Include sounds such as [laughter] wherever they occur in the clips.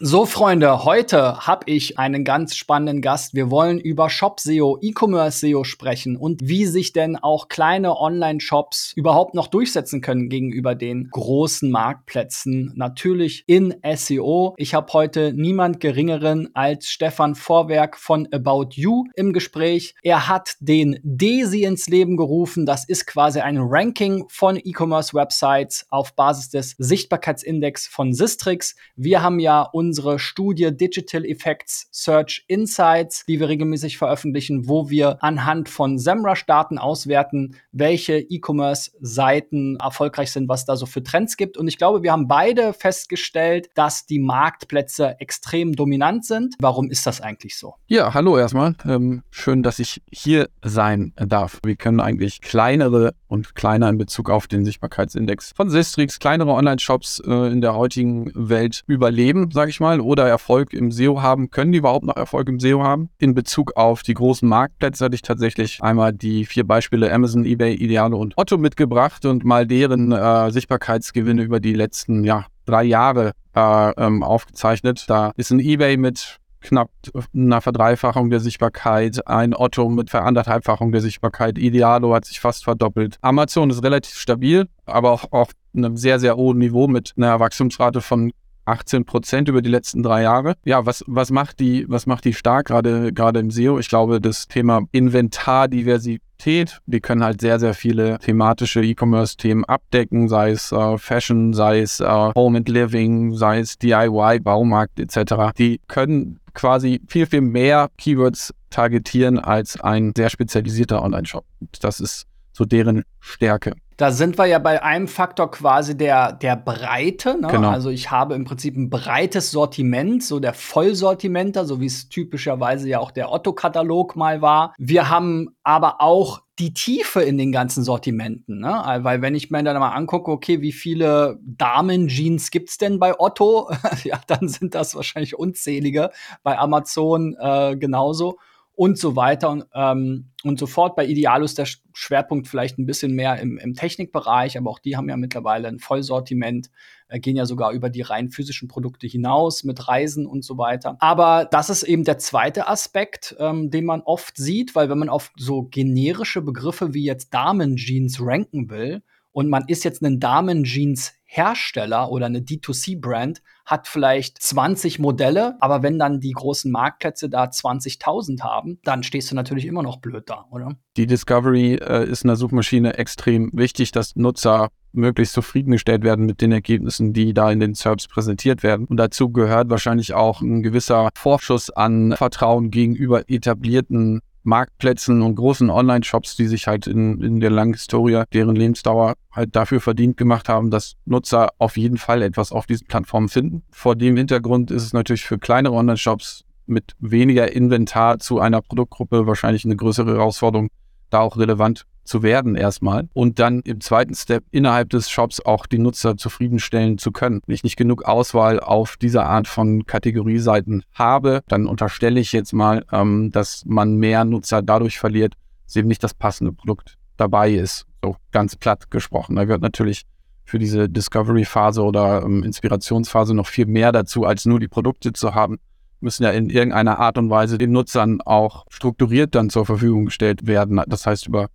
So, Freunde, heute habe ich einen ganz spannenden Gast. Wir wollen über Shop SEO, E-Commerce SEO sprechen und wie sich denn auch kleine Online-Shops überhaupt noch durchsetzen können gegenüber den großen Marktplätzen. Natürlich in SEO. Ich habe heute niemand geringeren als Stefan Vorwerk von About You im Gespräch. Er hat den DESI ins Leben gerufen. Das ist quasi ein Ranking von E-Commerce-Websites auf Basis des Sichtbarkeitsindex von Sistrix. Wir haben ja unsere Studie Digital Effects Search Insights, die wir regelmäßig veröffentlichen, wo wir anhand von SEMrush-Daten auswerten, welche E-Commerce-Seiten erfolgreich sind, was da so für Trends gibt. Und ich glaube, wir haben beide festgestellt, dass die Marktplätze extrem dominant sind. Warum ist das eigentlich so? Ja, hallo erstmal. Ähm, schön, dass ich hier sein darf. Wir können eigentlich kleinere und kleiner in Bezug auf den Sichtbarkeitsindex von Sistrix, kleinere Online-Shops äh, in der heutigen Welt überleben, sage sage ich mal, oder Erfolg im SEO haben. Können die überhaupt noch Erfolg im SEO haben? In Bezug auf die großen Marktplätze hatte ich tatsächlich einmal die vier Beispiele Amazon, eBay, Idealo und Otto mitgebracht und mal deren äh, Sichtbarkeitsgewinne über die letzten ja, drei Jahre äh, ähm, aufgezeichnet. Da ist ein eBay mit knapp einer Verdreifachung der Sichtbarkeit, ein Otto mit Veranderthalbfachung der Sichtbarkeit, Idealo hat sich fast verdoppelt. Amazon ist relativ stabil, aber auch auf einem sehr, sehr hohen Niveau mit einer Wachstumsrate von 18 Prozent über die letzten drei Jahre. Ja, was, was macht die, was macht die stark, gerade, gerade im SEO? Ich glaube, das Thema Inventardiversität, die können halt sehr, sehr viele thematische E-Commerce-Themen abdecken, sei es äh, Fashion, sei es äh, Home and Living, sei es DIY, Baumarkt etc. Die können quasi viel, viel mehr Keywords targetieren als ein sehr spezialisierter Online-Shop. Das ist so deren Stärke. Da sind wir ja bei einem Faktor quasi der, der Breite. Ne? Genau. Also ich habe im Prinzip ein breites Sortiment, so der Vollsortimenter, so wie es typischerweise ja auch der Otto-Katalog mal war. Wir haben aber auch die Tiefe in den ganzen Sortimenten, ne? Weil wenn ich mir dann mal angucke, okay, wie viele Damen-Jeans gibt's denn bei Otto? [laughs] ja, dann sind das wahrscheinlich unzählige. Bei Amazon äh, genauso und so weiter und, ähm, und so fort. Bei Idealus der Schwerpunkt vielleicht ein bisschen mehr im, im Technikbereich, aber auch die haben ja mittlerweile ein Vollsortiment, äh, gehen ja sogar über die rein physischen Produkte hinaus mit Reisen und so weiter. Aber das ist eben der zweite Aspekt, ähm, den man oft sieht, weil wenn man auf so generische Begriffe wie jetzt Damenjeans ranken will, und man ist jetzt ein Damen-Jeans-Hersteller oder eine D2C-Brand, hat vielleicht 20 Modelle, aber wenn dann die großen Marktplätze da 20.000 haben, dann stehst du natürlich immer noch blöd da, oder? Die Discovery äh, ist in der Suchmaschine extrem wichtig, dass Nutzer möglichst zufriedengestellt werden mit den Ergebnissen, die da in den SERPs präsentiert werden. Und dazu gehört wahrscheinlich auch ein gewisser Vorschuss an Vertrauen gegenüber etablierten Marktplätzen und großen Online-Shops, die sich halt in, in der langen Historie, deren Lebensdauer halt dafür verdient gemacht haben, dass Nutzer auf jeden Fall etwas auf diesen Plattformen finden. Vor dem Hintergrund ist es natürlich für kleinere Online-Shops mit weniger Inventar zu einer Produktgruppe wahrscheinlich eine größere Herausforderung, da auch relevant zu werden erstmal und dann im zweiten Step innerhalb des Shops auch die Nutzer zufriedenstellen zu können. Wenn ich nicht genug Auswahl auf dieser Art von Kategorieseiten habe, dann unterstelle ich jetzt mal, ähm, dass man mehr Nutzer dadurch verliert, dass eben nicht das passende Produkt dabei ist. So ganz platt gesprochen. Da gehört natürlich für diese Discovery-Phase oder ähm, Inspirationsphase noch viel mehr dazu, als nur die Produkte zu haben müssen ja in irgendeiner Art und Weise den Nutzern auch strukturiert dann zur Verfügung gestellt werden. Das heißt über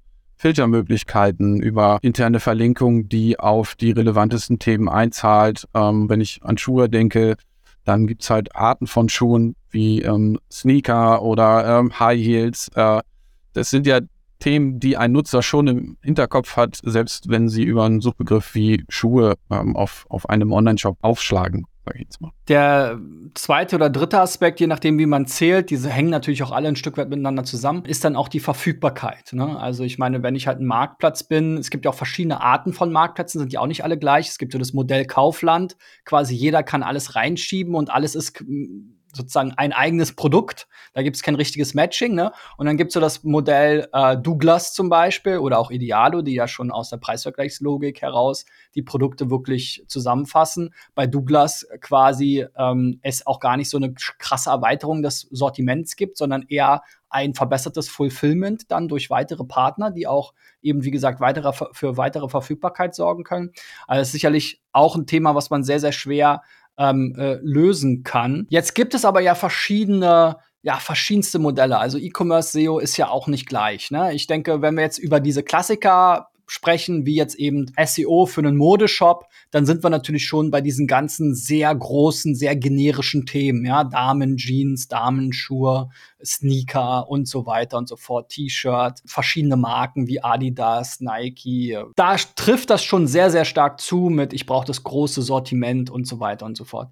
Filtermöglichkeiten, über interne Verlinkungen, die auf die relevantesten Themen einzahlt. Ähm, wenn ich an Schuhe denke, dann gibt es halt Arten von Schuhen wie ähm, Sneaker oder ähm, High Heels. Äh, das sind ja Themen, die ein Nutzer schon im Hinterkopf hat, selbst wenn sie über einen Suchbegriff wie Schuhe ähm, auf, auf einem Online-Shop aufschlagen sag ich jetzt mal. Der zweite oder dritte Aspekt, je nachdem, wie man zählt, diese hängen natürlich auch alle ein Stück weit miteinander zusammen, ist dann auch die Verfügbarkeit. Ne? Also ich meine, wenn ich halt ein Marktplatz bin, es gibt ja auch verschiedene Arten von Marktplätzen, sind ja auch nicht alle gleich. Es gibt so das Modell Kaufland, quasi jeder kann alles reinschieben und alles ist sozusagen ein eigenes Produkt. Da gibt es kein richtiges Matching. Ne? Und dann gibt es so das Modell äh, Douglas zum Beispiel oder auch Idealo, die ja schon aus der Preisvergleichslogik heraus die Produkte wirklich zusammenfassen. Bei Douglas quasi ähm, es auch gar nicht so eine krasse Erweiterung des Sortiments gibt, sondern eher ein verbessertes Fulfillment dann durch weitere Partner, die auch eben, wie gesagt, weitere, für weitere Verfügbarkeit sorgen können. Also sicherlich auch ein Thema, was man sehr, sehr schwer ähm, äh, lösen kann. Jetzt gibt es aber ja verschiedene ja, verschiedenste Modelle. Also E-Commerce SEO ist ja auch nicht gleich. Ne? Ich denke, wenn wir jetzt über diese Klassiker sprechen, wie jetzt eben SEO für einen Modeshop, dann sind wir natürlich schon bei diesen ganzen sehr großen, sehr generischen Themen, ja, Damenjeans, Damenschuhe, Sneaker und so weiter und so fort, T-Shirt, verschiedene Marken wie Adidas, Nike. Da trifft das schon sehr, sehr stark zu mit, ich brauche das große Sortiment und so weiter und so fort.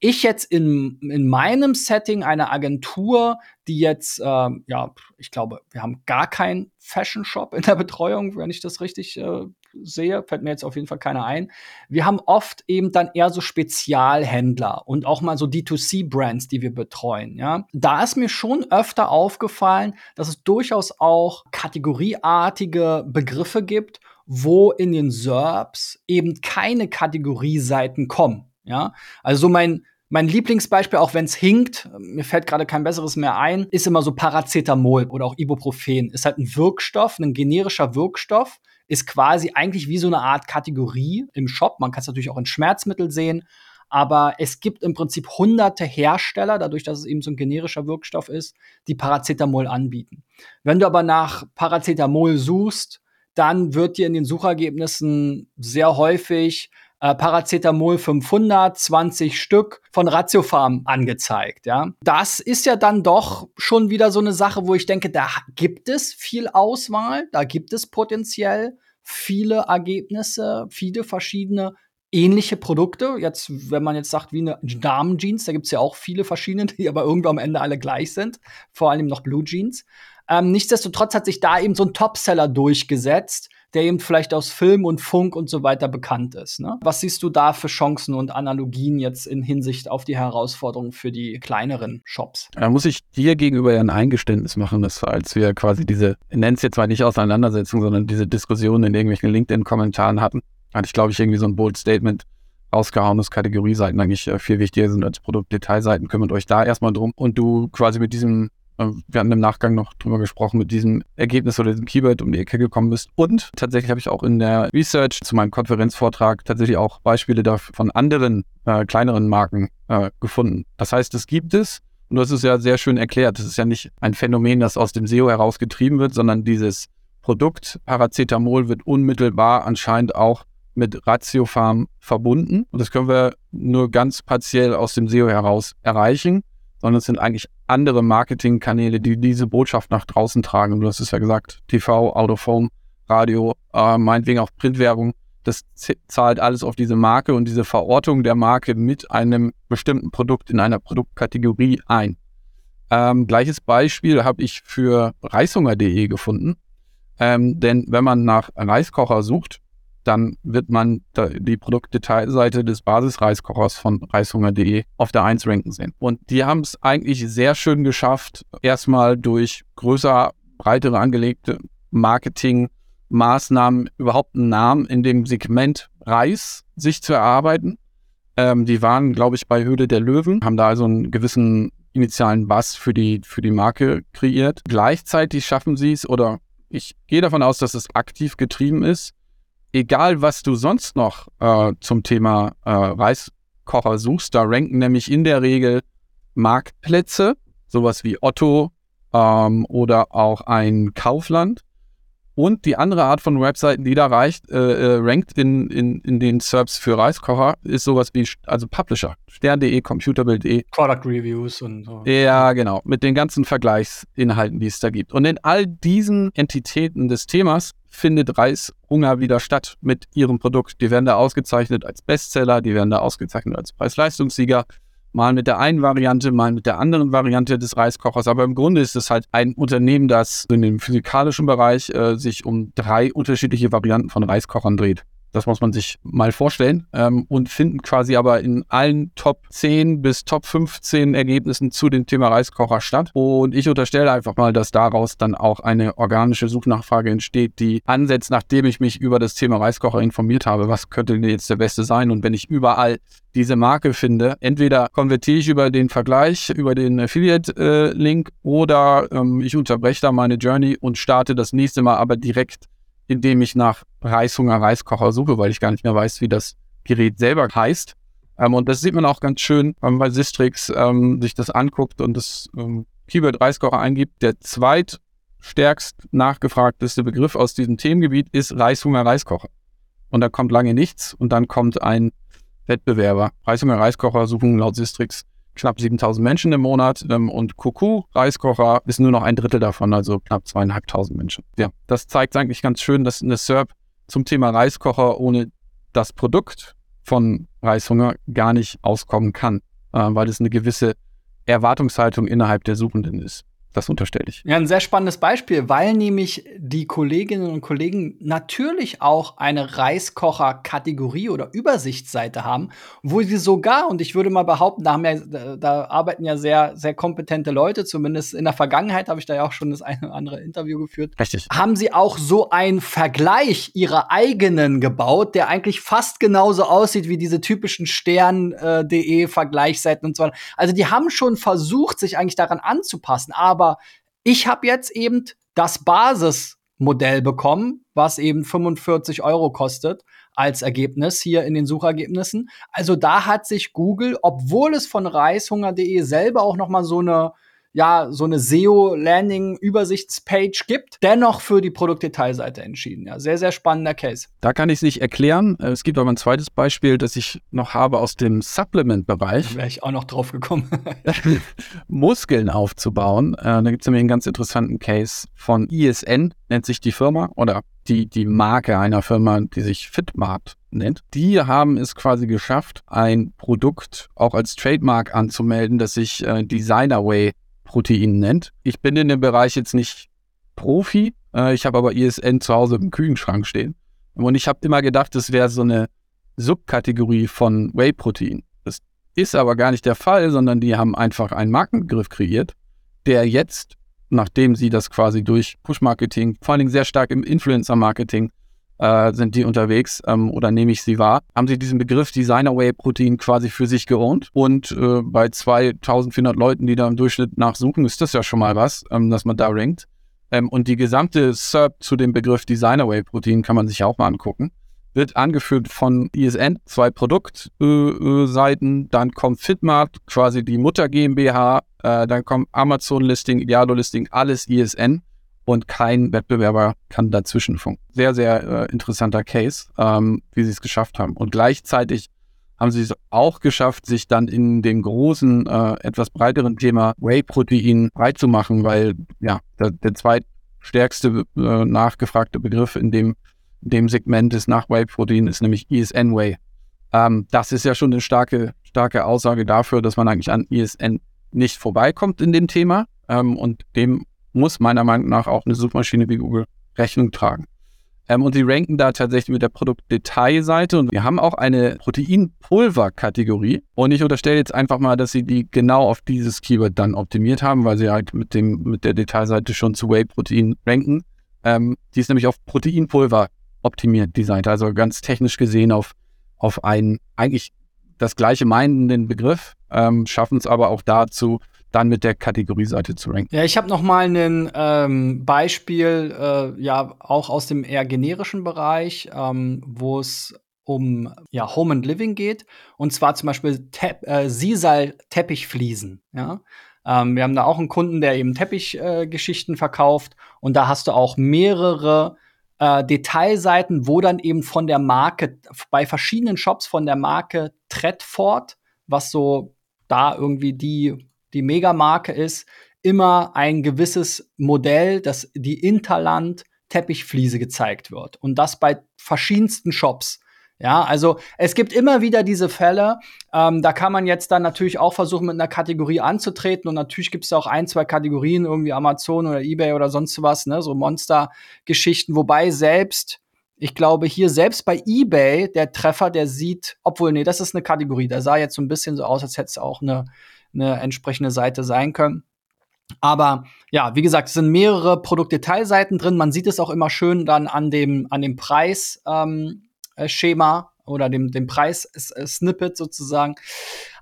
Ich jetzt in, in meinem Setting eine Agentur, die jetzt, äh, ja, ich glaube, wir haben gar keinen Fashion Shop in der Betreuung, wenn ich das richtig äh, sehe, fällt mir jetzt auf jeden Fall keiner ein. Wir haben oft eben dann eher so Spezialhändler und auch mal so D2C-Brands, die wir betreuen. Ja, da ist mir schon öfter aufgefallen, dass es durchaus auch kategorieartige Begriffe gibt, wo in den SERPs eben keine Kategorieseiten kommen. Ja, also so mein mein Lieblingsbeispiel, auch wenn es hinkt, mir fällt gerade kein besseres mehr ein, ist immer so Paracetamol oder auch Ibuprofen. Ist halt ein Wirkstoff, ein generischer Wirkstoff, ist quasi eigentlich wie so eine Art Kategorie im Shop. Man kann es natürlich auch in Schmerzmittel sehen. Aber es gibt im Prinzip hunderte Hersteller, dadurch, dass es eben so ein generischer Wirkstoff ist, die Paracetamol anbieten. Wenn du aber nach Paracetamol suchst, dann wird dir in den Suchergebnissen sehr häufig äh, Paracetamol 500, 20 Stück von Ratiofarm angezeigt. Ja, das ist ja dann doch schon wieder so eine Sache, wo ich denke, da gibt es viel Auswahl, da gibt es potenziell viele Ergebnisse, viele verschiedene ähnliche Produkte. Jetzt, wenn man jetzt sagt, wie eine Damenjeans, da gibt es ja auch viele verschiedene, [laughs] die aber irgendwo am Ende alle gleich sind. Vor allem noch Blue Jeans. Ähm, nichtsdestotrotz hat sich da eben so ein Topseller durchgesetzt, der eben vielleicht aus Film und Funk und so weiter bekannt ist. Ne? Was siehst du da für Chancen und Analogien jetzt in Hinsicht auf die Herausforderungen für die kleineren Shops? Da muss ich dir gegenüber ja ein Eingeständnis machen, dass als wir quasi diese, nenn es jetzt zwar nicht Auseinandersetzung, sondern diese Diskussion in irgendwelchen LinkedIn-Kommentaren hatten, hatte ich, glaube ich, irgendwie so ein Bold Statement rausgehauen, dass Kategorieseiten eigentlich äh, viel wichtiger sind als Produktdetailseiten. Kümmert euch da erstmal drum. Und du quasi mit diesem wir hatten im Nachgang noch drüber gesprochen, mit diesem Ergebnis oder diesem Keyword um die Ecke gekommen bist. Und tatsächlich habe ich auch in der Research zu meinem Konferenzvortrag tatsächlich auch Beispiele von anderen äh, kleineren Marken äh, gefunden. Das heißt, es gibt es. Und hast es ja sehr schön erklärt. Das ist ja nicht ein Phänomen, das aus dem SEO herausgetrieben wird, sondern dieses Produkt Paracetamol wird unmittelbar anscheinend auch mit Ratiofarm verbunden. Und das können wir nur ganz partiell aus dem SEO heraus erreichen sondern es sind eigentlich andere Marketingkanäle, die diese Botschaft nach draußen tragen. Du hast es ja gesagt, TV, Autophone, Radio, äh, meinetwegen auch Printwerbung. Das zahlt alles auf diese Marke und diese Verortung der Marke mit einem bestimmten Produkt in einer Produktkategorie ein. Ähm, gleiches Beispiel habe ich für reishunger.de gefunden. Ähm, denn wenn man nach Reiskocher sucht, dann wird man die Produktdetailseite des Basisreiskochers von reishunger.de auf der 1 ranken sehen. Und die haben es eigentlich sehr schön geschafft, erstmal durch größer, breitere angelegte Marketingmaßnahmen überhaupt einen Namen in dem Segment Reis sich zu erarbeiten. Ähm, die waren, glaube ich, bei Höhle der Löwen, haben da also einen gewissen initialen Bass für die, für die Marke kreiert. Gleichzeitig schaffen sie es, oder ich gehe davon aus, dass es aktiv getrieben ist, egal was du sonst noch äh, zum Thema äh, Reiskocher suchst, da ranken nämlich in der Regel Marktplätze, sowas wie Otto ähm, oder auch ein Kaufland. Und die andere Art von Webseiten, die da reicht, äh, äh rankt in, in, in den Serbs für Reiskocher, ist sowas wie, also Publisher, stern.de, computerbild.de. Product Reviews und so. Ja, genau, mit den ganzen Vergleichsinhalten, die es da gibt. Und in all diesen Entitäten des Themas findet Reishunger wieder statt mit ihrem Produkt. Die werden da ausgezeichnet als Bestseller, die werden da ausgezeichnet als Preis-Leistungssieger. Mal mit der einen Variante, mal mit der anderen Variante des Reiskochers. Aber im Grunde ist es halt ein Unternehmen, das in dem physikalischen Bereich äh, sich um drei unterschiedliche Varianten von Reiskochern dreht. Das muss man sich mal vorstellen. Ähm, und finden quasi aber in allen Top 10 bis Top 15 Ergebnissen zu dem Thema Reiskocher statt. Und ich unterstelle einfach mal, dass daraus dann auch eine organische Suchnachfrage entsteht, die ansetzt, nachdem ich mich über das Thema Reiskocher informiert habe, was könnte denn jetzt der beste sein? Und wenn ich überall diese Marke finde, entweder konvertiere ich über den Vergleich, über den Affiliate-Link äh, oder ähm, ich unterbreche da meine Journey und starte das nächste Mal aber direkt indem ich nach Reishunger Reiskocher suche, weil ich gar nicht mehr weiß, wie das Gerät selber heißt. Ähm, und das sieht man auch ganz schön, wenn man bei Sistrix ähm, sich das anguckt und das ähm, Keyword Reiskocher eingibt. Der zweitstärkst nachgefragteste Begriff aus diesem Themengebiet ist Reishunger Reiskocher. Und da kommt lange nichts und dann kommt ein Wettbewerber. Reishunger Reiskocher suchen laut Sistrix knapp 7000 Menschen im Monat ähm, und Kuku Reiskocher ist nur noch ein Drittel davon, also knapp zweieinhalbtausend Menschen. Ja, das zeigt eigentlich ganz schön, dass eine SERP zum Thema Reiskocher ohne das Produkt von Reishunger gar nicht auskommen kann, äh, weil es eine gewisse Erwartungshaltung innerhalb der Suchenden ist. Das unterstelle ich. Ja, ein sehr spannendes Beispiel, weil nämlich die Kolleginnen und Kollegen natürlich auch eine Reiskocher-Kategorie oder Übersichtsseite haben, wo sie sogar, und ich würde mal behaupten, da, haben ja, da, arbeiten ja sehr, sehr kompetente Leute, zumindest in der Vergangenheit habe ich da ja auch schon das eine oder andere Interview geführt. Richtig. Haben sie auch so einen Vergleich ihrer eigenen gebaut, der eigentlich fast genauso aussieht wie diese typischen Stern.de äh, und so weiter. Also die haben schon versucht, sich eigentlich daran anzupassen, aber aber ich habe jetzt eben das Basismodell bekommen, was eben 45 Euro kostet als Ergebnis hier in den Suchergebnissen. Also da hat sich Google, obwohl es von reishunger.de selber auch noch mal so eine ja, so eine SEO-Landing-Übersichtspage gibt, dennoch für die Produktdetailseite entschieden. Ja, sehr, sehr spannender Case. Da kann ich es nicht erklären. Äh, es gibt aber ein zweites Beispiel, das ich noch habe aus dem Supplement-Bereich. Da wäre ich auch noch drauf gekommen. [laughs] Muskeln aufzubauen. Äh, da gibt es nämlich einen ganz interessanten Case von ISN, nennt sich die Firma, oder die, die Marke einer Firma, die sich Fitmart nennt. Die haben es quasi geschafft, ein Produkt auch als Trademark anzumelden, das sich äh, Designerway Protein nennt. Ich bin in dem Bereich jetzt nicht Profi, äh, ich habe aber ISN zu Hause im Kühlschrank stehen. Und ich habe immer gedacht, das wäre so eine Subkategorie von Whey-Protein. Das ist aber gar nicht der Fall, sondern die haben einfach einen Markenbegriff kreiert, der jetzt, nachdem sie das quasi durch Push-Marketing, vor allen Dingen sehr stark im Influencer-Marketing äh, sind die unterwegs ähm, oder nehme ich sie wahr, haben sie diesen Begriff Designer Whey Protein quasi für sich geohnt. Und äh, bei 2400 Leuten, die da im Durchschnitt nachsuchen, ist das ja schon mal was, ähm, dass man da rankt. Ähm, und die gesamte SERP zu dem Begriff Designer Whey Protein kann man sich auch mal angucken. Wird angeführt von ISN, zwei Produktseiten, äh, dann kommt Fitmart, quasi die Mutter GmbH, äh, dann kommt Amazon Listing, Idealo Listing, alles ISN und kein Wettbewerber kann dazwischen funken. Sehr, sehr äh, interessanter Case, ähm, wie sie es geschafft haben. Und gleichzeitig haben sie es auch geschafft, sich dann in dem großen, äh, etwas breiteren Thema Whey-Protein breit zu machen, weil ja, der, der zweitstärkste äh, nachgefragte Begriff in dem, dem Segment ist nach Whey-Protein ist nämlich ESN Whey. Ähm, das ist ja schon eine starke, starke Aussage dafür, dass man eigentlich an ESN nicht vorbeikommt in dem Thema. Ähm, und dem muss meiner Meinung nach auch eine Suchmaschine wie Google Rechnung tragen. Ähm, und sie ranken da tatsächlich mit der Produktdetailseite und wir haben auch eine Proteinpulver-Kategorie. Und ich unterstelle jetzt einfach mal, dass sie die genau auf dieses Keyword dann optimiert haben, weil sie halt mit, dem, mit der Detailseite schon zu Whey-Protein ranken. Ähm, die ist nämlich auf Proteinpulver optimiert, die Seite. Also ganz technisch gesehen auf, auf einen eigentlich das gleiche meinenden Begriff, ähm, schaffen es aber auch dazu, dann mit der Kategorieseite zu ranken. Ja, ich habe noch mal ein ähm, Beispiel, äh, ja auch aus dem eher generischen Bereich, ähm, wo es um ja, Home and Living geht. Und zwar zum Beispiel Te äh, Sisal Teppichfliesen. Ja? Ähm, wir haben da auch einen Kunden, der eben Teppichgeschichten äh, verkauft. Und da hast du auch mehrere äh, Detailseiten, wo dann eben von der Marke, bei verschiedenen Shops von der Marke Tredford, was so da irgendwie die die Megamarke ist, immer ein gewisses Modell, das die Interland Teppichfliese gezeigt wird. Und das bei verschiedensten Shops. Ja, also es gibt immer wieder diese Fälle. Ähm, da kann man jetzt dann natürlich auch versuchen, mit einer Kategorie anzutreten. Und natürlich gibt es auch ein, zwei Kategorien, irgendwie Amazon oder Ebay oder sonst was, ne, so Monster-Geschichten. Wobei selbst, ich glaube, hier selbst bei Ebay, der Treffer, der sieht, obwohl, nee, das ist eine Kategorie. Da sah jetzt so ein bisschen so aus, als hätte es auch eine eine entsprechende Seite sein können. Aber ja, wie gesagt, es sind mehrere Produktdetailseiten drin. Man sieht es auch immer schön dann an dem, an dem Preisschema ähm, oder dem, dem Preis-Snippet sozusagen.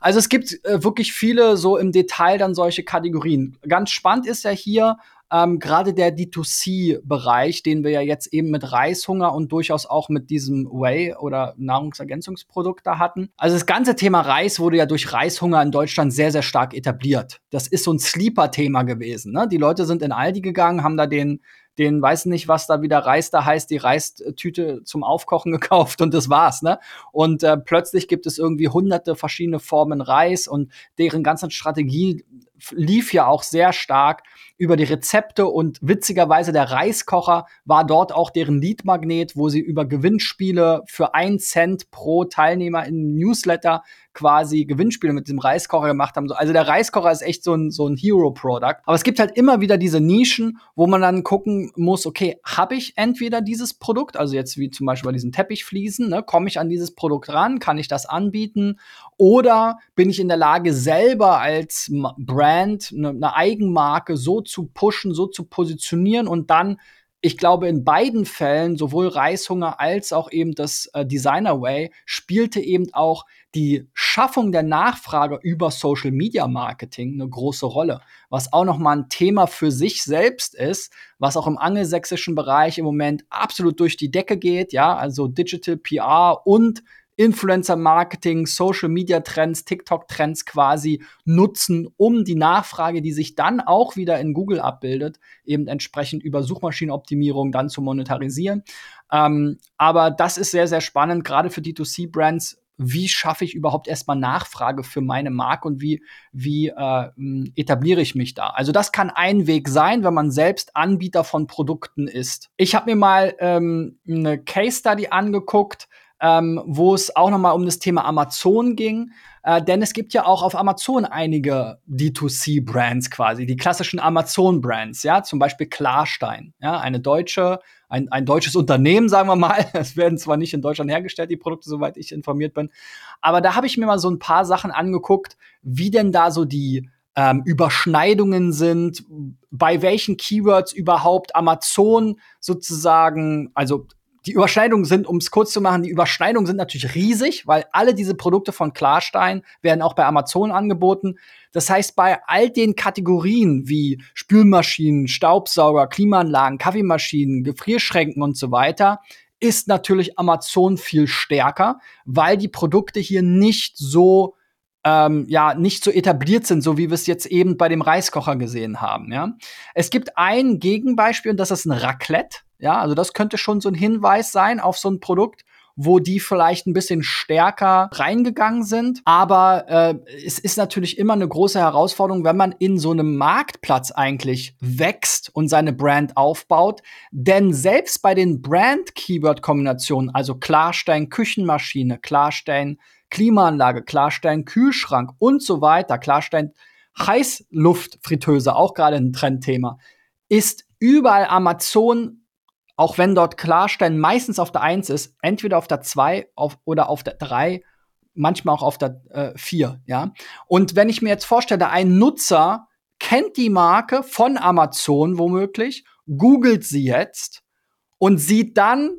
Also es gibt äh, wirklich viele so im Detail dann solche Kategorien. Ganz spannend ist ja hier, ähm, gerade der D2C-Bereich, den wir ja jetzt eben mit Reishunger und durchaus auch mit diesem Whey oder Nahrungsergänzungsprodukt da hatten. Also das ganze Thema Reis wurde ja durch Reishunger in Deutschland sehr, sehr stark etabliert. Das ist so ein Sleeper-Thema gewesen. Ne? Die Leute sind in Aldi gegangen, haben da den den weiß nicht, was da wieder Reis da heißt, die Reistüte zum Aufkochen [laughs] gekauft und das war's, ne? Und äh, plötzlich gibt es irgendwie hunderte verschiedene Formen Reis und deren ganze Strategie lief ja auch sehr stark über die Rezepte und witzigerweise der Reiskocher war dort auch deren Leadmagnet, wo sie über Gewinnspiele für ein Cent pro Teilnehmer im Newsletter quasi Gewinnspiele mit dem Reiskocher gemacht haben. Also der Reiskocher ist echt so ein, so ein Hero-Product. Aber es gibt halt immer wieder diese Nischen, wo man dann gucken muss, okay, habe ich entweder dieses Produkt, also jetzt wie zum Beispiel bei diesen Teppichfliesen, ne, komme ich an dieses Produkt ran, kann ich das anbieten? Oder bin ich in der Lage, selber als Brand eine, eine Eigenmarke so zu pushen, so zu positionieren und dann ich glaube, in beiden Fällen, sowohl Reishunger als auch eben das äh, Designer Way, spielte eben auch die Schaffung der Nachfrage über Social Media Marketing eine große Rolle, was auch nochmal ein Thema für sich selbst ist, was auch im angelsächsischen Bereich im Moment absolut durch die Decke geht, ja, also Digital PR und Influencer-Marketing, Social-Media-Trends, TikTok-Trends quasi nutzen, um die Nachfrage, die sich dann auch wieder in Google abbildet, eben entsprechend über Suchmaschinenoptimierung dann zu monetarisieren. Ähm, aber das ist sehr, sehr spannend, gerade für D2C-Brands. Wie schaffe ich überhaupt erstmal Nachfrage für meine Marke und wie, wie äh, etabliere ich mich da? Also das kann ein Weg sein, wenn man selbst Anbieter von Produkten ist. Ich habe mir mal ähm, eine Case Study angeguckt, ähm, wo es auch nochmal um das Thema Amazon ging. Äh, denn es gibt ja auch auf Amazon einige D2C-Brands quasi, die klassischen Amazon-Brands, ja, zum Beispiel Klarstein, ja, eine deutsche, ein, ein deutsches Unternehmen, sagen wir mal. [laughs] Es werden zwar nicht in Deutschland hergestellt, die Produkte, soweit ich informiert bin. Aber da habe ich mir mal so ein paar Sachen angeguckt, wie denn da so die ähm, Überschneidungen sind, bei welchen Keywords überhaupt Amazon sozusagen, also die Überschneidungen sind, um es kurz zu machen, die Überschneidungen sind natürlich riesig, weil alle diese Produkte von Klarstein werden auch bei Amazon angeboten. Das heißt, bei all den Kategorien wie Spülmaschinen, Staubsauger, Klimaanlagen, Kaffeemaschinen, Gefrierschränken und so weiter, ist natürlich Amazon viel stärker, weil die Produkte hier nicht so ähm, ja nicht so etabliert sind, so wie wir es jetzt eben bei dem Reiskocher gesehen haben. Ja, es gibt ein Gegenbeispiel und das ist ein Raclette. Ja, also das könnte schon so ein Hinweis sein auf so ein Produkt, wo die vielleicht ein bisschen stärker reingegangen sind. Aber äh, es ist natürlich immer eine große Herausforderung, wenn man in so einem Marktplatz eigentlich wächst und seine Brand aufbaut. Denn selbst bei den Brand-Keyword-Kombinationen, also Klarstein Küchenmaschine, Klarstein Klimaanlage, Klarstein Kühlschrank und so weiter, Klarstein Heißluftfritteuse, auch gerade ein Trendthema, ist überall Amazon, auch wenn dort Klarstein meistens auf der 1 ist, entweder auf der 2 auf, oder auf der 3, manchmal auch auf der äh, 4, ja. Und wenn ich mir jetzt vorstelle, ein Nutzer kennt die Marke von Amazon womöglich, googelt sie jetzt und sieht dann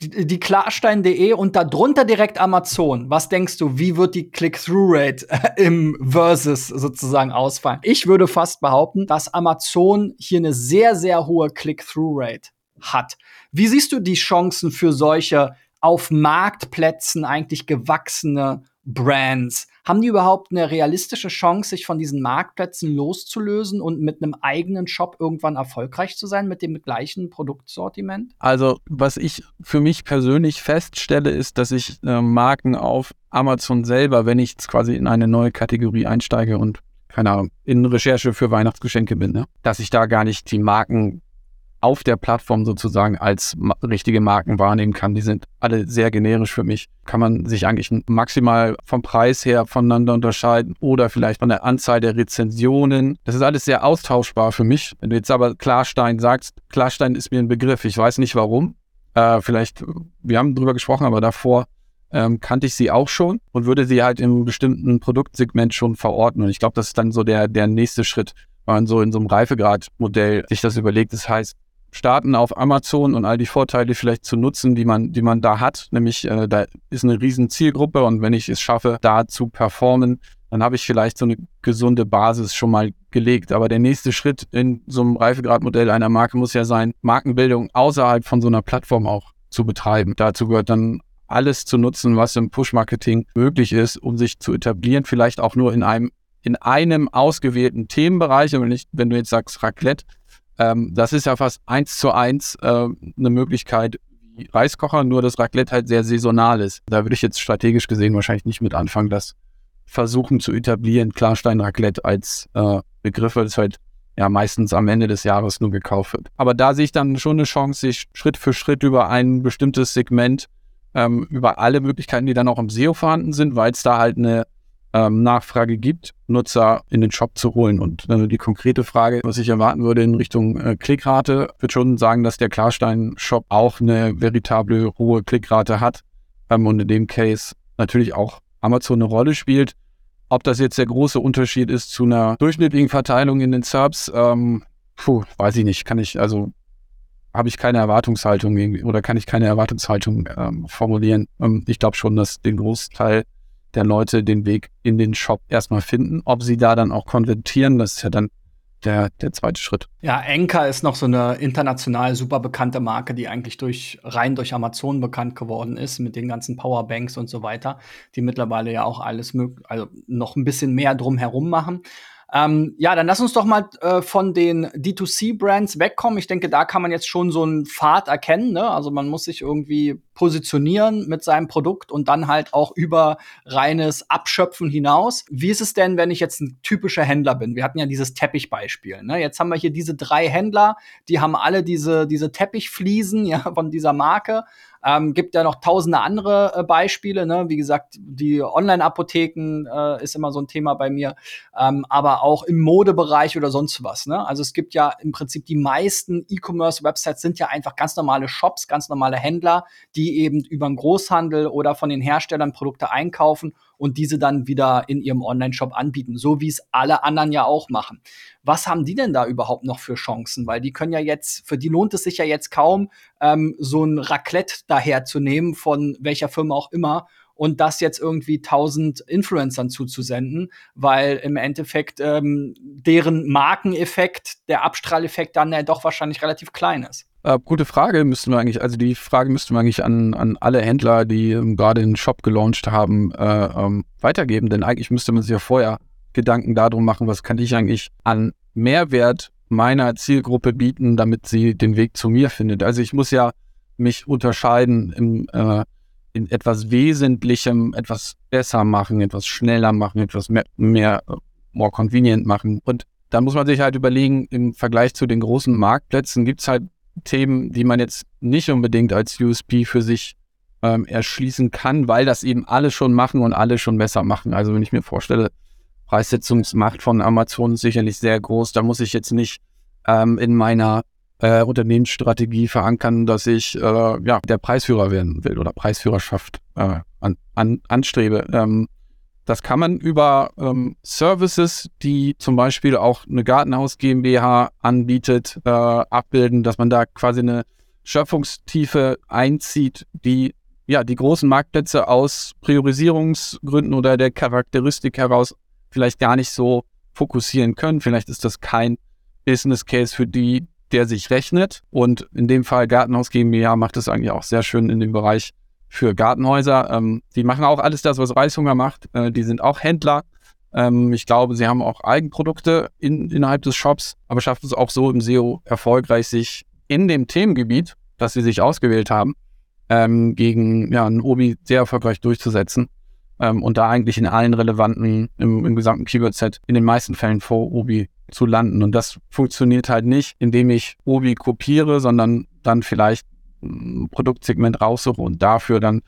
die, die Klarstein.de und darunter direkt Amazon. Was denkst du, wie wird die Click-Through-Rate äh, im Versus sozusagen ausfallen? Ich würde fast behaupten, dass Amazon hier eine sehr, sehr hohe Click-Through-Rate hat. Wie siehst du die Chancen für solche auf Marktplätzen eigentlich gewachsene Brands? Haben die überhaupt eine realistische Chance, sich von diesen Marktplätzen loszulösen und mit einem eigenen Shop irgendwann erfolgreich zu sein mit dem gleichen Produktsortiment? Also, was ich für mich persönlich feststelle, ist, dass ich äh, Marken auf Amazon selber, wenn ich quasi in eine neue Kategorie einsteige und keine Ahnung, in Recherche für Weihnachtsgeschenke bin, ne? dass ich da gar nicht die Marken auf der Plattform sozusagen als richtige Marken wahrnehmen kann. Die sind alle sehr generisch für mich. Kann man sich eigentlich maximal vom Preis her voneinander unterscheiden oder vielleicht von der Anzahl der Rezensionen. Das ist alles sehr austauschbar für mich. Wenn du jetzt aber Klarstein sagst, Klarstein ist mir ein Begriff. Ich weiß nicht warum. Äh, vielleicht, wir haben drüber gesprochen, aber davor ähm, kannte ich sie auch schon und würde sie halt im bestimmten Produktsegment schon verorten. Und ich glaube, das ist dann so der, der nächste Schritt, wenn man so in so einem Reifegrad-Modell sich das überlegt. Das heißt, starten auf Amazon und all die Vorteile vielleicht zu nutzen, die man, die man da hat. Nämlich, äh, da ist eine riesen Zielgruppe und wenn ich es schaffe, da zu performen, dann habe ich vielleicht so eine gesunde Basis schon mal gelegt. Aber der nächste Schritt in so einem Reifegradmodell einer Marke muss ja sein, Markenbildung außerhalb von so einer Plattform auch zu betreiben. Dazu gehört dann alles zu nutzen, was im Push-Marketing möglich ist, um sich zu etablieren, vielleicht auch nur in einem, in einem ausgewählten Themenbereich, aber nicht, wenn du jetzt sagst Raclette, ähm, das ist ja fast eins zu eins äh, eine Möglichkeit wie Reiskocher, nur dass Raclette halt sehr saisonal ist. Da würde ich jetzt strategisch gesehen wahrscheinlich nicht mit anfangen, das versuchen zu etablieren, Klarstein Raclette als äh, Begriff, weil es halt ja meistens am Ende des Jahres nur gekauft wird. Aber da sehe ich dann schon eine Chance, sich Schritt für Schritt über ein bestimmtes Segment, ähm, über alle Möglichkeiten, die dann auch im SEO vorhanden sind, weil es da halt eine ähm, Nachfrage gibt, Nutzer in den Shop zu holen. Und äh, die konkrete Frage, was ich erwarten würde in Richtung äh, Klickrate, würde schon sagen, dass der Klarstein-Shop auch eine veritable hohe Klickrate hat ähm, und in dem Case natürlich auch Amazon eine Rolle spielt. Ob das jetzt der große Unterschied ist zu einer durchschnittlichen Verteilung in den Subs, ähm, puh, weiß ich nicht. Kann ich, also habe ich keine Erwartungshaltung oder kann ich keine Erwartungshaltung ähm, formulieren. Ähm, ich glaube schon, dass den Großteil der Leute den Weg in den Shop erstmal finden. Ob sie da dann auch konvertieren, das ist ja dann der, der zweite Schritt. Ja, Enka ist noch so eine international super bekannte Marke, die eigentlich durch rein durch Amazon bekannt geworden ist, mit den ganzen Powerbanks und so weiter, die mittlerweile ja auch alles also noch ein bisschen mehr drumherum machen. Ähm, ja, dann lass uns doch mal äh, von den D2C-Brands wegkommen. Ich denke, da kann man jetzt schon so einen Pfad erkennen. Ne? Also man muss sich irgendwie positionieren mit seinem Produkt und dann halt auch über reines Abschöpfen hinaus. Wie ist es denn, wenn ich jetzt ein typischer Händler bin? Wir hatten ja dieses Teppichbeispiel. Ne? Jetzt haben wir hier diese drei Händler, die haben alle diese, diese Teppichfliesen [laughs] ja, von dieser Marke. Ähm, gibt ja noch tausende andere äh, Beispiele. Ne? Wie gesagt, die Online-Apotheken äh, ist immer so ein Thema bei mir, ähm, aber auch im Modebereich oder sonst was. Ne? Also es gibt ja im Prinzip die meisten E-Commerce-Websites sind ja einfach ganz normale Shops, ganz normale Händler, die eben über den Großhandel oder von den Herstellern Produkte einkaufen und diese dann wieder in ihrem Online-Shop anbieten, so wie es alle anderen ja auch machen. Was haben die denn da überhaupt noch für Chancen? Weil die können ja jetzt, für die lohnt es sich ja jetzt kaum, ähm, so ein Raclette daherzunehmen, von welcher Firma auch immer, und das jetzt irgendwie tausend Influencern zuzusenden, weil im Endeffekt ähm, deren Markeneffekt, der Abstrahleffekt dann ja doch wahrscheinlich relativ klein ist. Äh, gute Frage müssten wir eigentlich, also die Frage müssten wir eigentlich an, an alle Händler, die ähm, gerade den Shop gelauncht haben, äh, ähm, weitergeben. Denn eigentlich müsste man sich ja vorher Gedanken darum machen, was kann ich eigentlich an Mehrwert meiner Zielgruppe bieten, damit sie den Weg zu mir findet. Also ich muss ja mich unterscheiden im, äh, in etwas Wesentlichem, etwas besser machen, etwas schneller machen, etwas mehr, mehr äh, more convenient machen. Und da muss man sich halt überlegen, im Vergleich zu den großen Marktplätzen gibt es halt Themen, die man jetzt nicht unbedingt als USP für sich ähm, erschließen kann, weil das eben alle schon machen und alle schon besser machen. Also wenn ich mir vorstelle, Preissetzungsmacht von Amazon ist sicherlich sehr groß. Da muss ich jetzt nicht ähm, in meiner äh, Unternehmensstrategie verankern, dass ich äh, ja, der Preisführer werden will oder Preisführerschaft äh, an, an, anstrebe. Ähm, das kann man über ähm, Services, die zum Beispiel auch eine Gartenhaus GmbH anbietet, äh, abbilden, dass man da quasi eine Schöpfungstiefe einzieht, die ja die großen Marktplätze aus Priorisierungsgründen oder der Charakteristik heraus vielleicht gar nicht so fokussieren können. Vielleicht ist das kein Business Case für die, der sich rechnet. Und in dem Fall Gartenhaus GmbH macht es eigentlich auch sehr schön in dem Bereich für Gartenhäuser. Ähm, die machen auch alles das, was Reishunger macht. Äh, die sind auch Händler. Ähm, ich glaube, sie haben auch Eigenprodukte in, innerhalb des Shops, aber schaffen es auch so im SEO erfolgreich, sich in dem Themengebiet, das sie sich ausgewählt haben, ähm, gegen ja, ein Obi sehr erfolgreich durchzusetzen ähm, und da eigentlich in allen relevanten, im, im gesamten Keyword-Set in den meisten Fällen vor Obi zu landen. Und das funktioniert halt nicht, indem ich Obi kopiere, sondern dann vielleicht Produktsegment raussuche und dafür dann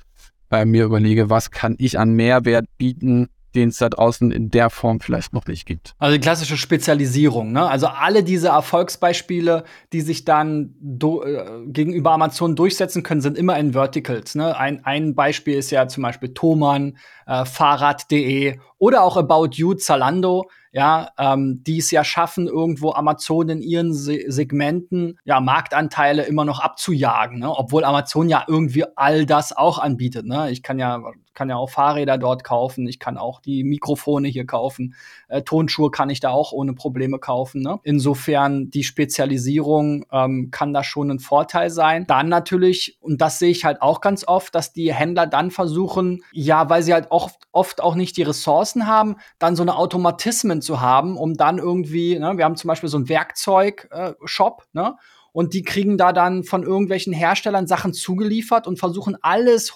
äh, mir überlege, was kann ich an Mehrwert bieten, den es da draußen in der Form vielleicht noch nicht gibt. Also die klassische Spezialisierung, ne? Also alle diese Erfolgsbeispiele, die sich dann äh, gegenüber Amazon durchsetzen können, sind immer in Verticals. Ne? Ein, ein Beispiel ist ja zum Beispiel Thomann, äh, Fahrrad.de oder auch About You, Zalando ja, ähm, die es ja schaffen, irgendwo Amazon in ihren Se Segmenten ja Marktanteile immer noch abzujagen, ne? obwohl Amazon ja irgendwie all das auch anbietet. Ne? Ich kann ja kann ja auch Fahrräder dort kaufen, ich kann auch die Mikrofone hier kaufen, äh, Tonschuhe kann ich da auch ohne Probleme kaufen. Ne? Insofern die Spezialisierung ähm, kann da schon ein Vorteil sein. Dann natürlich, und das sehe ich halt auch ganz oft, dass die Händler dann versuchen, ja, weil sie halt oft, oft auch nicht die Ressourcen haben, dann so eine Automatismen zu haben, um dann irgendwie, ne, wir haben zum Beispiel so einen Werkzeug-Shop, äh, ne? Und die kriegen da dann von irgendwelchen Herstellern Sachen zugeliefert und versuchen alles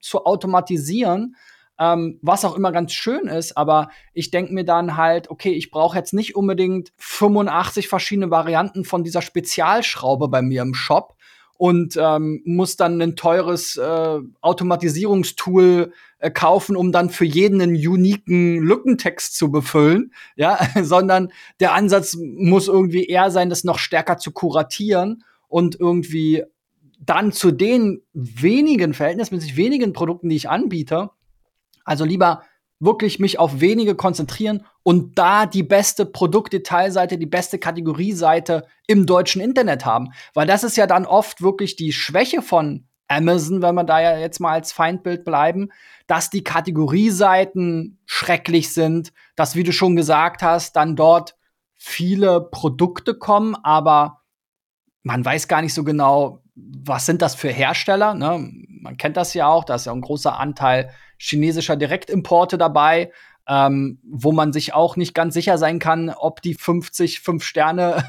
zu automatisieren, ähm, was auch immer ganz schön ist. Aber ich denke mir dann halt, okay, ich brauche jetzt nicht unbedingt 85 verschiedene Varianten von dieser Spezialschraube bei mir im Shop und ähm, muss dann ein teures äh, Automatisierungstool äh, kaufen, um dann für jeden einen uniken Lückentext zu befüllen, ja, [laughs] sondern der Ansatz muss irgendwie eher sein, das noch stärker zu kuratieren und irgendwie dann zu den wenigen verhältnismäßig wenigen Produkten, die ich anbiete, also lieber wirklich mich auf wenige konzentrieren und da die beste Produktdetailseite, die beste Kategorieseite im deutschen Internet haben. Weil das ist ja dann oft wirklich die Schwäche von Amazon, wenn wir da ja jetzt mal als Feindbild bleiben, dass die Kategorieseiten schrecklich sind, dass, wie du schon gesagt hast, dann dort viele Produkte kommen, aber man weiß gar nicht so genau, was sind das für Hersteller. Ne? Man kennt das ja auch, da ist ja ein großer Anteil chinesischer Direktimporte dabei, ähm, wo man sich auch nicht ganz sicher sein kann, ob die 50 5 Sterne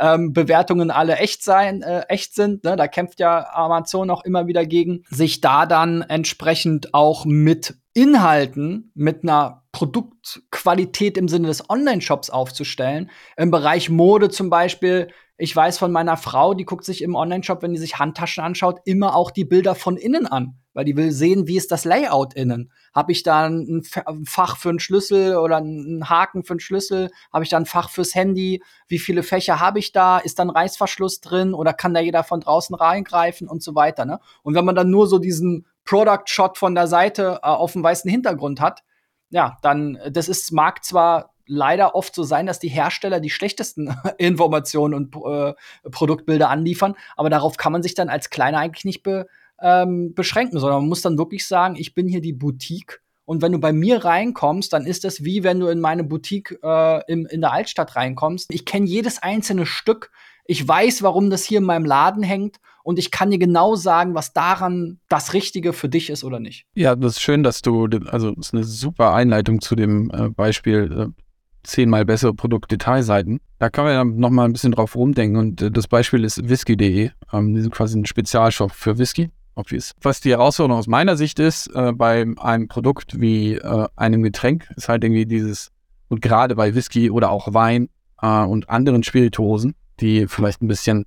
ähm, Bewertungen alle echt sein, äh, echt sind. Ne? Da kämpft ja Amazon auch immer wieder gegen, sich da dann entsprechend auch mit Inhalten, mit einer Produktqualität im Sinne des Online-Shops aufzustellen. Im Bereich Mode zum Beispiel ich weiß von meiner Frau, die guckt sich im Online-Shop, wenn die sich Handtaschen anschaut, immer auch die Bilder von innen an, weil die will sehen, wie ist das Layout innen. Habe ich da ein Fach für einen Schlüssel oder einen Haken für einen Schlüssel? Habe ich da ein Fach fürs Handy? Wie viele Fächer habe ich da? Ist da ein Reißverschluss drin oder kann da jeder von draußen reingreifen und so weiter? Ne? Und wenn man dann nur so diesen Product-Shot von der Seite äh, auf dem weißen Hintergrund hat, ja, dann, das ist, mag zwar leider oft so sein, dass die Hersteller die schlechtesten [laughs] Informationen und äh, Produktbilder anliefern. Aber darauf kann man sich dann als Kleiner eigentlich nicht be, ähm, beschränken, sondern man muss dann wirklich sagen, ich bin hier die Boutique. Und wenn du bei mir reinkommst, dann ist das wie wenn du in meine Boutique äh, im, in der Altstadt reinkommst. Ich kenne jedes einzelne Stück. Ich weiß, warum das hier in meinem Laden hängt und ich kann dir genau sagen, was daran das Richtige für dich ist oder nicht. Ja, das ist schön, dass du, also das ist eine super Einleitung zu dem äh, Beispiel äh, zehnmal bessere Produktdetailseiten. Da kann man ja noch mal ein bisschen drauf rumdenken und äh, das Beispiel ist whisky.de. Ähm, die sind quasi ein Spezialshop für Whisky. Obvious. Was die Herausforderung aus meiner Sicht ist, äh, bei einem Produkt wie äh, einem Getränk, ist halt irgendwie dieses, und gerade bei Whisky oder auch Wein äh, und anderen Spirituosen, die vielleicht ein bisschen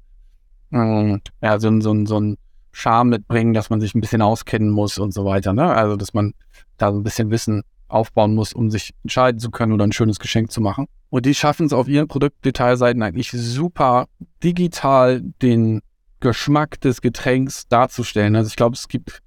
äh, ja, so, so, so ein Charme mitbringen, dass man sich ein bisschen auskennen muss und so weiter. Ne? Also, dass man da so ein bisschen Wissen aufbauen muss, um sich entscheiden zu können oder ein schönes Geschenk zu machen. Und die schaffen es auf ihren Produktdetailseiten eigentlich super digital den Geschmack des Getränks darzustellen. Also ich glaube, es gibt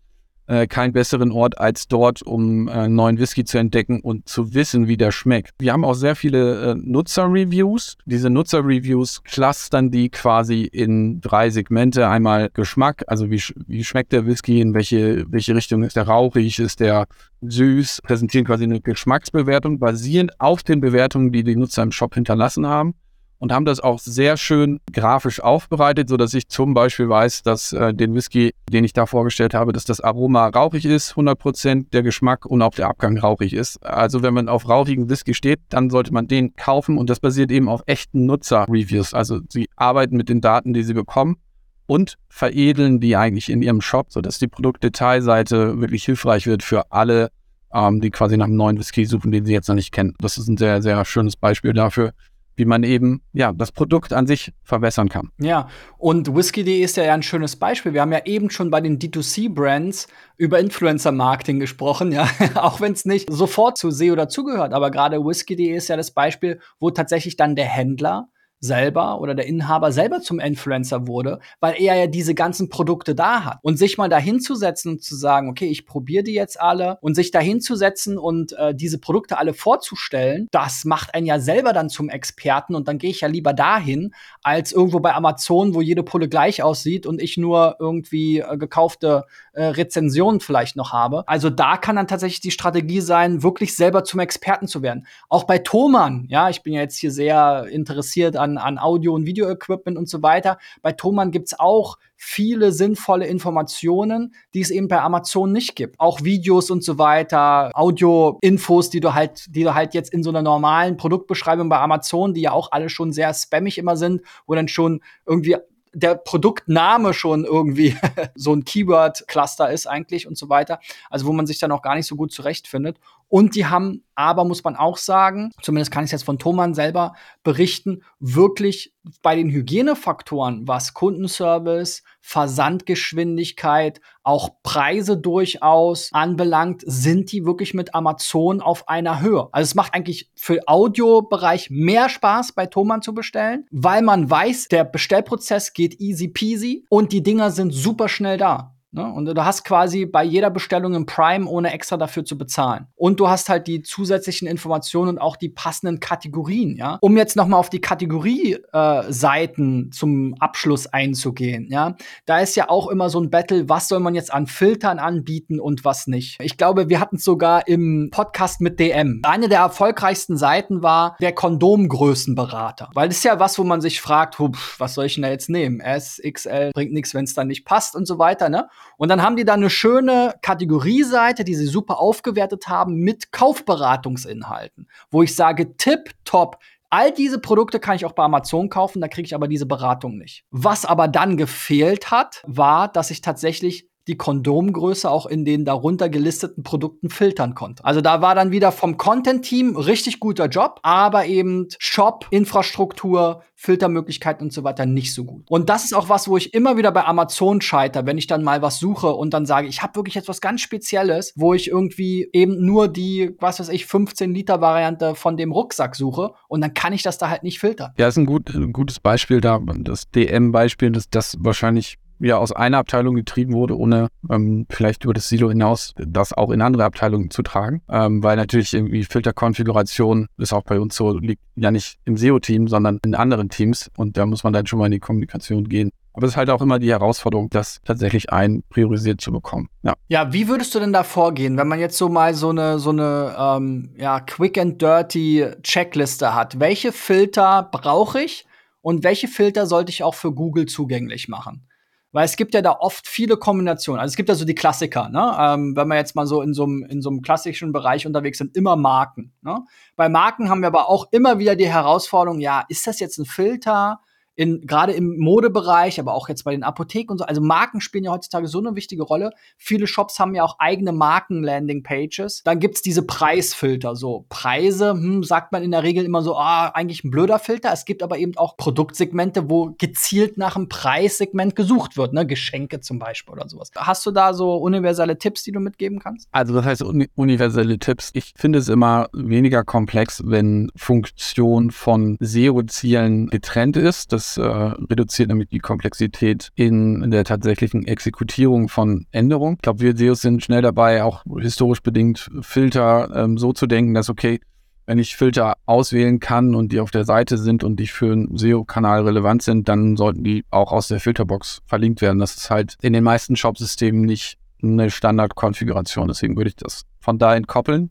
äh, keinen besseren Ort als dort, um äh, neuen Whisky zu entdecken und zu wissen, wie der schmeckt. Wir haben auch sehr viele äh, Nutzer-Reviews. Diese Nutzer-Reviews clustern die quasi in drei Segmente. Einmal Geschmack, also wie, wie schmeckt der Whisky, in welche, welche Richtung ist der rauchig, ist der süß, präsentieren quasi eine Geschmacksbewertung basierend auf den Bewertungen, die die Nutzer im Shop hinterlassen haben und haben das auch sehr schön grafisch aufbereitet, so dass ich zum Beispiel weiß, dass äh, den Whisky, den ich da vorgestellt habe, dass das Aroma rauchig ist, 100 Prozent, der Geschmack und auch der Abgang rauchig ist. Also wenn man auf rauchigen Whisky steht, dann sollte man den kaufen und das basiert eben auf echten Nutzer-Reviews. Also sie arbeiten mit den Daten, die sie bekommen und veredeln die eigentlich in ihrem Shop, sodass die Produktdetailseite wirklich hilfreich wird für alle, ähm, die quasi nach einem neuen Whisky suchen, den sie jetzt noch nicht kennen. Das ist ein sehr, sehr schönes Beispiel dafür, wie man eben ja das Produkt an sich verbessern kann. Ja, und Whisky.de ist ja ein schönes Beispiel. Wir haben ja eben schon bei den D2C-Brands über Influencer-Marketing gesprochen, ja, [laughs] auch wenn es nicht sofort zu SEO dazugehört. Aber gerade Whisky.de ist ja das Beispiel, wo tatsächlich dann der Händler selber oder der Inhaber selber zum Influencer wurde, weil er ja diese ganzen Produkte da hat. Und sich mal dahin zu setzen und zu sagen, okay, ich probiere die jetzt alle und sich dahin zu setzen und äh, diese Produkte alle vorzustellen, das macht einen ja selber dann zum Experten und dann gehe ich ja lieber dahin, als irgendwo bei Amazon, wo jede Pulle gleich aussieht und ich nur irgendwie äh, gekaufte äh, Rezensionen vielleicht noch habe. Also da kann dann tatsächlich die Strategie sein, wirklich selber zum Experten zu werden. Auch bei Thomann, ja, ich bin ja jetzt hier sehr interessiert an, an Audio- und Video-Equipment und so weiter. Bei Thomann gibt's auch viele sinnvolle Informationen, die es eben bei Amazon nicht gibt. Auch Videos und so weiter, Audio-Infos, die du halt, die du halt jetzt in so einer normalen Produktbeschreibung bei Amazon, die ja auch alle schon sehr spammig immer sind, wo dann schon irgendwie der Produktname schon irgendwie [laughs] so ein Keyword-Cluster ist eigentlich und so weiter. Also wo man sich dann auch gar nicht so gut zurechtfindet. Und die haben aber, muss man auch sagen, zumindest kann ich es jetzt von Thomann selber berichten, wirklich bei den Hygienefaktoren, was Kundenservice, Versandgeschwindigkeit, auch Preise durchaus anbelangt, sind die wirklich mit Amazon auf einer Höhe. Also es macht eigentlich für Audiobereich mehr Spaß, bei Thomann zu bestellen, weil man weiß, der Bestellprozess geht easy peasy und die Dinger sind super schnell da. Ne? Und du hast quasi bei jeder Bestellung im Prime, ohne extra dafür zu bezahlen. Und du hast halt die zusätzlichen Informationen und auch die passenden Kategorien, ja. Um jetzt noch mal auf die Kategorie-Seiten äh, zum Abschluss einzugehen, ja. Da ist ja auch immer so ein Battle, was soll man jetzt an Filtern anbieten und was nicht. Ich glaube, wir hatten es sogar im Podcast mit DM. Eine der erfolgreichsten Seiten war der Kondomgrößenberater. Weil das ist ja was, wo man sich fragt, was soll ich denn da jetzt nehmen? S, XL, bringt nichts, wenn es dann nicht passt und so weiter, ne? Und dann haben die da eine schöne Kategorieseite, die sie super aufgewertet haben mit Kaufberatungsinhalten, wo ich sage, tip top. All diese Produkte kann ich auch bei Amazon kaufen, da kriege ich aber diese Beratung nicht. Was aber dann gefehlt hat, war, dass ich tatsächlich die Kondomgröße auch in den darunter gelisteten Produkten filtern konnte. Also da war dann wieder vom Content-Team richtig guter Job, aber eben Shop, Infrastruktur, Filtermöglichkeiten und so weiter nicht so gut. Und das ist auch was, wo ich immer wieder bei Amazon scheitere, wenn ich dann mal was suche und dann sage, ich habe wirklich etwas ganz Spezielles, wo ich irgendwie eben nur die, was weiß ich, 15 Liter Variante von dem Rucksack suche und dann kann ich das da halt nicht filtern. Ja, ist ein, gut, ein gutes Beispiel da, das DM-Beispiel, das, das wahrscheinlich ja aus einer Abteilung getrieben wurde, ohne ähm, vielleicht über das Silo hinaus das auch in andere Abteilungen zu tragen. Ähm, weil natürlich irgendwie Filterkonfiguration ist auch bei uns so, liegt ja nicht im SEO-Team, sondern in anderen Teams und da muss man dann schon mal in die Kommunikation gehen. Aber es ist halt auch immer die Herausforderung, das tatsächlich ein priorisiert zu bekommen. Ja. ja, wie würdest du denn da vorgehen, wenn man jetzt so mal so eine, so eine ähm, ja, quick and dirty Checkliste hat? Welche Filter brauche ich und welche Filter sollte ich auch für Google zugänglich machen? Weil es gibt ja da oft viele Kombinationen. Also es gibt ja so die Klassiker, ne? Ähm, wenn wir jetzt mal so in so einem in so einem klassischen Bereich unterwegs sind, immer Marken. Ne? Bei Marken haben wir aber auch immer wieder die Herausforderung, ja, ist das jetzt ein Filter? In, gerade im Modebereich, aber auch jetzt bei den Apotheken und so. Also Marken spielen ja heutzutage so eine wichtige Rolle. Viele Shops haben ja auch eigene Marken-Landing-Pages. Dann gibt's diese Preisfilter. So Preise, hm, sagt man in der Regel immer so, ah, eigentlich ein blöder Filter. Es gibt aber eben auch Produktsegmente, wo gezielt nach einem Preissegment gesucht wird, ne? Geschenke zum Beispiel oder sowas. Hast du da so universelle Tipps, die du mitgeben kannst? Also das heißt uni universelle Tipps. Ich finde es immer weniger komplex, wenn Funktion von SEO-Zielen getrennt ist. Das äh, reduziert nämlich die Komplexität in der tatsächlichen Exekutierung von Änderungen. Ich glaube, wir SEOs sind schnell dabei, auch historisch bedingt Filter ähm, so zu denken, dass okay, wenn ich Filter auswählen kann und die auf der Seite sind und die für einen SEO-Kanal relevant sind, dann sollten die auch aus der Filterbox verlinkt werden. Das ist halt in den meisten Shop-Systemen nicht eine Standardkonfiguration. Deswegen würde ich das von da entkoppeln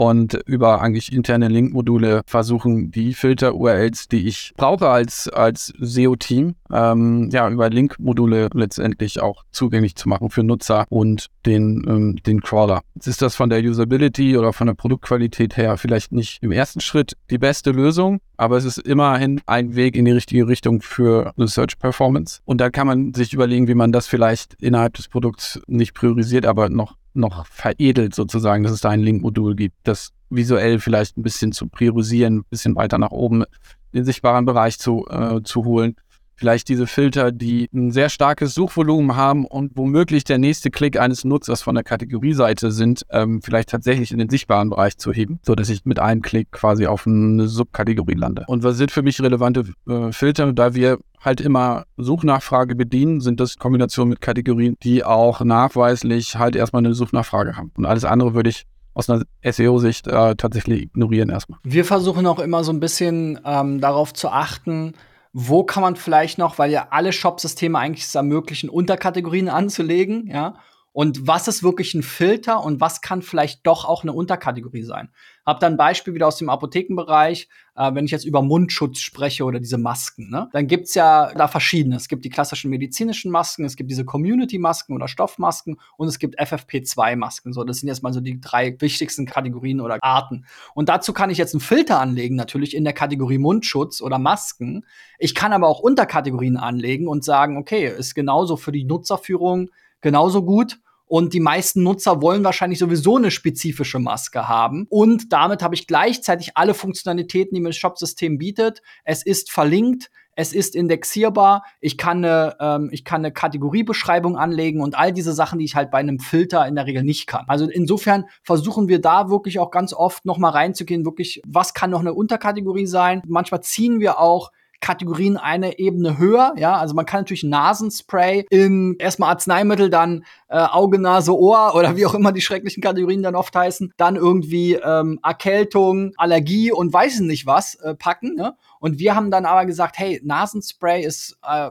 und über eigentlich interne Link-Module versuchen, die Filter-URLs, die ich brauche als, als SEO-Team, ähm, ja, über Link-Module letztendlich auch zugänglich zu machen für Nutzer und den, ähm, den Crawler. Jetzt ist das von der Usability oder von der Produktqualität her vielleicht nicht im ersten Schritt die beste Lösung, aber es ist immerhin ein Weg in die richtige Richtung für eine Search Performance. Und da kann man sich überlegen, wie man das vielleicht innerhalb des Produkts nicht priorisiert, aber noch noch veredelt sozusagen, dass es da ein Link-Modul gibt, das visuell vielleicht ein bisschen zu priorisieren, ein bisschen weiter nach oben den sichtbaren Bereich zu, äh, zu holen. Vielleicht diese Filter, die ein sehr starkes Suchvolumen haben und womöglich der nächste Klick eines Nutzers von der Kategorieseite sind, ähm, vielleicht tatsächlich in den sichtbaren Bereich zu heben, sodass ich mit einem Klick quasi auf eine Subkategorie lande. Und was sind für mich relevante äh, Filter, da wir halt immer Suchnachfrage bedienen, sind das Kombinationen mit Kategorien, die auch nachweislich halt erstmal eine Suchnachfrage haben. Und alles andere würde ich aus einer SEO-Sicht äh, tatsächlich ignorieren erstmal. Wir versuchen auch immer so ein bisschen ähm, darauf zu achten, wo kann man vielleicht noch, weil ja alle Shop-Systeme eigentlich es ermöglichen, Unterkategorien anzulegen, ja, und was ist wirklich ein Filter und was kann vielleicht doch auch eine Unterkategorie sein? Hab da ein Beispiel wieder aus dem Apothekenbereich, äh, wenn ich jetzt über Mundschutz spreche oder diese Masken, ne? dann gibt's ja da verschiedene. Es gibt die klassischen medizinischen Masken, es gibt diese Community-Masken oder Stoffmasken und es gibt FFP2-Masken. So, das sind jetzt mal so die drei wichtigsten Kategorien oder Arten. Und dazu kann ich jetzt einen Filter anlegen, natürlich in der Kategorie Mundschutz oder Masken. Ich kann aber auch Unterkategorien anlegen und sagen, okay, ist genauso für die Nutzerführung genauso gut. Und die meisten Nutzer wollen wahrscheinlich sowieso eine spezifische Maske haben. Und damit habe ich gleichzeitig alle Funktionalitäten, die mir das Shop-System bietet. Es ist verlinkt, es ist indexierbar, ich kann eine, ähm, ich kann eine Kategoriebeschreibung anlegen und all diese Sachen, die ich halt bei einem Filter in der Regel nicht kann. Also insofern versuchen wir da wirklich auch ganz oft noch mal reinzugehen, wirklich, was kann noch eine Unterkategorie sein? Manchmal ziehen wir auch Kategorien eine Ebene höher. Ja, also man kann natürlich Nasenspray in erstmal Arzneimittel, dann äh, Auge, Nase, Ohr oder wie auch immer die schrecklichen Kategorien dann oft heißen, dann irgendwie ähm, Erkältung, Allergie und weiß nicht was äh, packen. Ne? Und wir haben dann aber gesagt, hey, Nasenspray ist äh,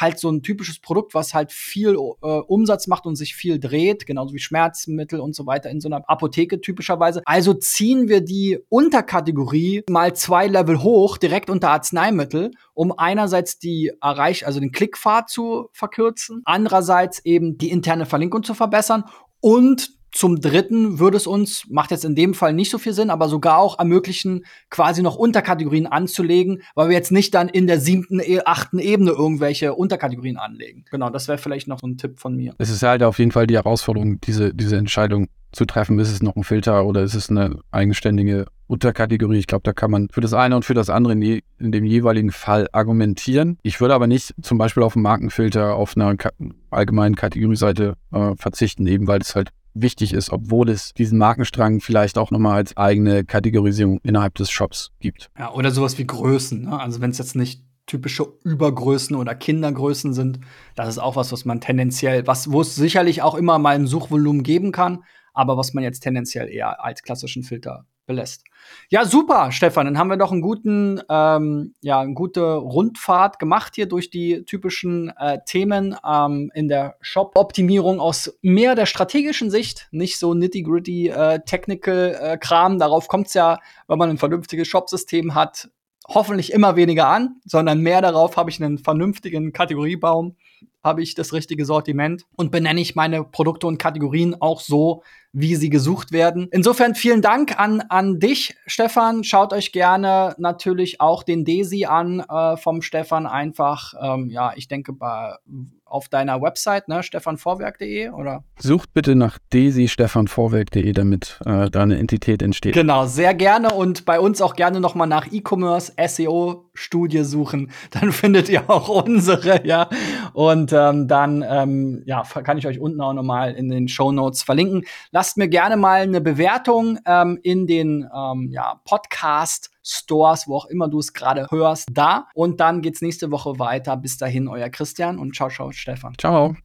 halt so ein typisches Produkt, was halt viel äh, Umsatz macht und sich viel dreht, genauso wie Schmerzmittel und so weiter in so einer Apotheke typischerweise. Also ziehen wir die Unterkategorie mal zwei Level hoch, direkt unter Arzneimittel, um einerseits die Erreich, also den Klickpfad zu verkürzen, andererseits eben die interne Verlinkung zu verbessern und zum dritten würde es uns, macht jetzt in dem Fall nicht so viel Sinn, aber sogar auch ermöglichen, quasi noch Unterkategorien anzulegen, weil wir jetzt nicht dann in der siebten, e, achten Ebene irgendwelche Unterkategorien anlegen. Genau, das wäre vielleicht noch so ein Tipp von mir. Es ist halt auf jeden Fall die Herausforderung, diese, diese Entscheidung zu treffen. Ist es noch ein Filter oder ist es eine eigenständige Unterkategorie? Ich glaube, da kann man für das eine und für das andere in, je, in, dem jeweiligen Fall argumentieren. Ich würde aber nicht zum Beispiel auf einen Markenfilter auf einer allgemeinen Kategorieseite äh, verzichten, eben weil es halt wichtig ist, obwohl es diesen Markenstrang vielleicht auch nochmal als eigene Kategorisierung innerhalb des Shops gibt. Ja, oder sowas wie Größen. Ne? Also wenn es jetzt nicht typische Übergrößen oder Kindergrößen sind, das ist auch was, was man tendenziell, was, wo es sicherlich auch immer mal ein Suchvolumen geben kann, aber was man jetzt tendenziell eher als klassischen Filter belässt. Ja, super, Stefan. Dann haben wir doch einen guten, ähm, ja, eine gute Rundfahrt gemacht hier durch die typischen äh, Themen ähm, in der Shop-Optimierung aus mehr der strategischen Sicht, nicht so nitty-gritty äh, Technical-Kram. Äh, Darauf kommt es ja, wenn man ein vernünftiges Shop-System hat, hoffentlich immer weniger an, sondern mehr darauf habe ich einen vernünftigen Kategoriebaum, habe ich das richtige Sortiment und benenne ich meine Produkte und Kategorien auch so, wie sie gesucht werden. Insofern vielen Dank an, an dich, Stefan. Schaut euch gerne natürlich auch den Desi an äh, vom Stefan. Einfach, ähm, ja, ich denke, bei, auf deiner Website, ne, stefanvorwerk.de oder? Sucht bitte nach desi stefanvorwerk.de, damit äh, da eine Entität entsteht. Genau, sehr gerne und bei uns auch gerne noch mal nach E-Commerce SEO Studie suchen, [laughs] dann findet ihr auch unsere, ja. Und ähm, dann ähm, ja, kann ich euch unten auch noch mal in den Show Notes verlinken. Lasst lasst mir gerne mal eine Bewertung ähm, in den ähm, ja, Podcast Stores, wo auch immer du es gerade hörst, da. Und dann geht's nächste Woche weiter. Bis dahin, euer Christian und ciao, ciao, Stefan. Ciao.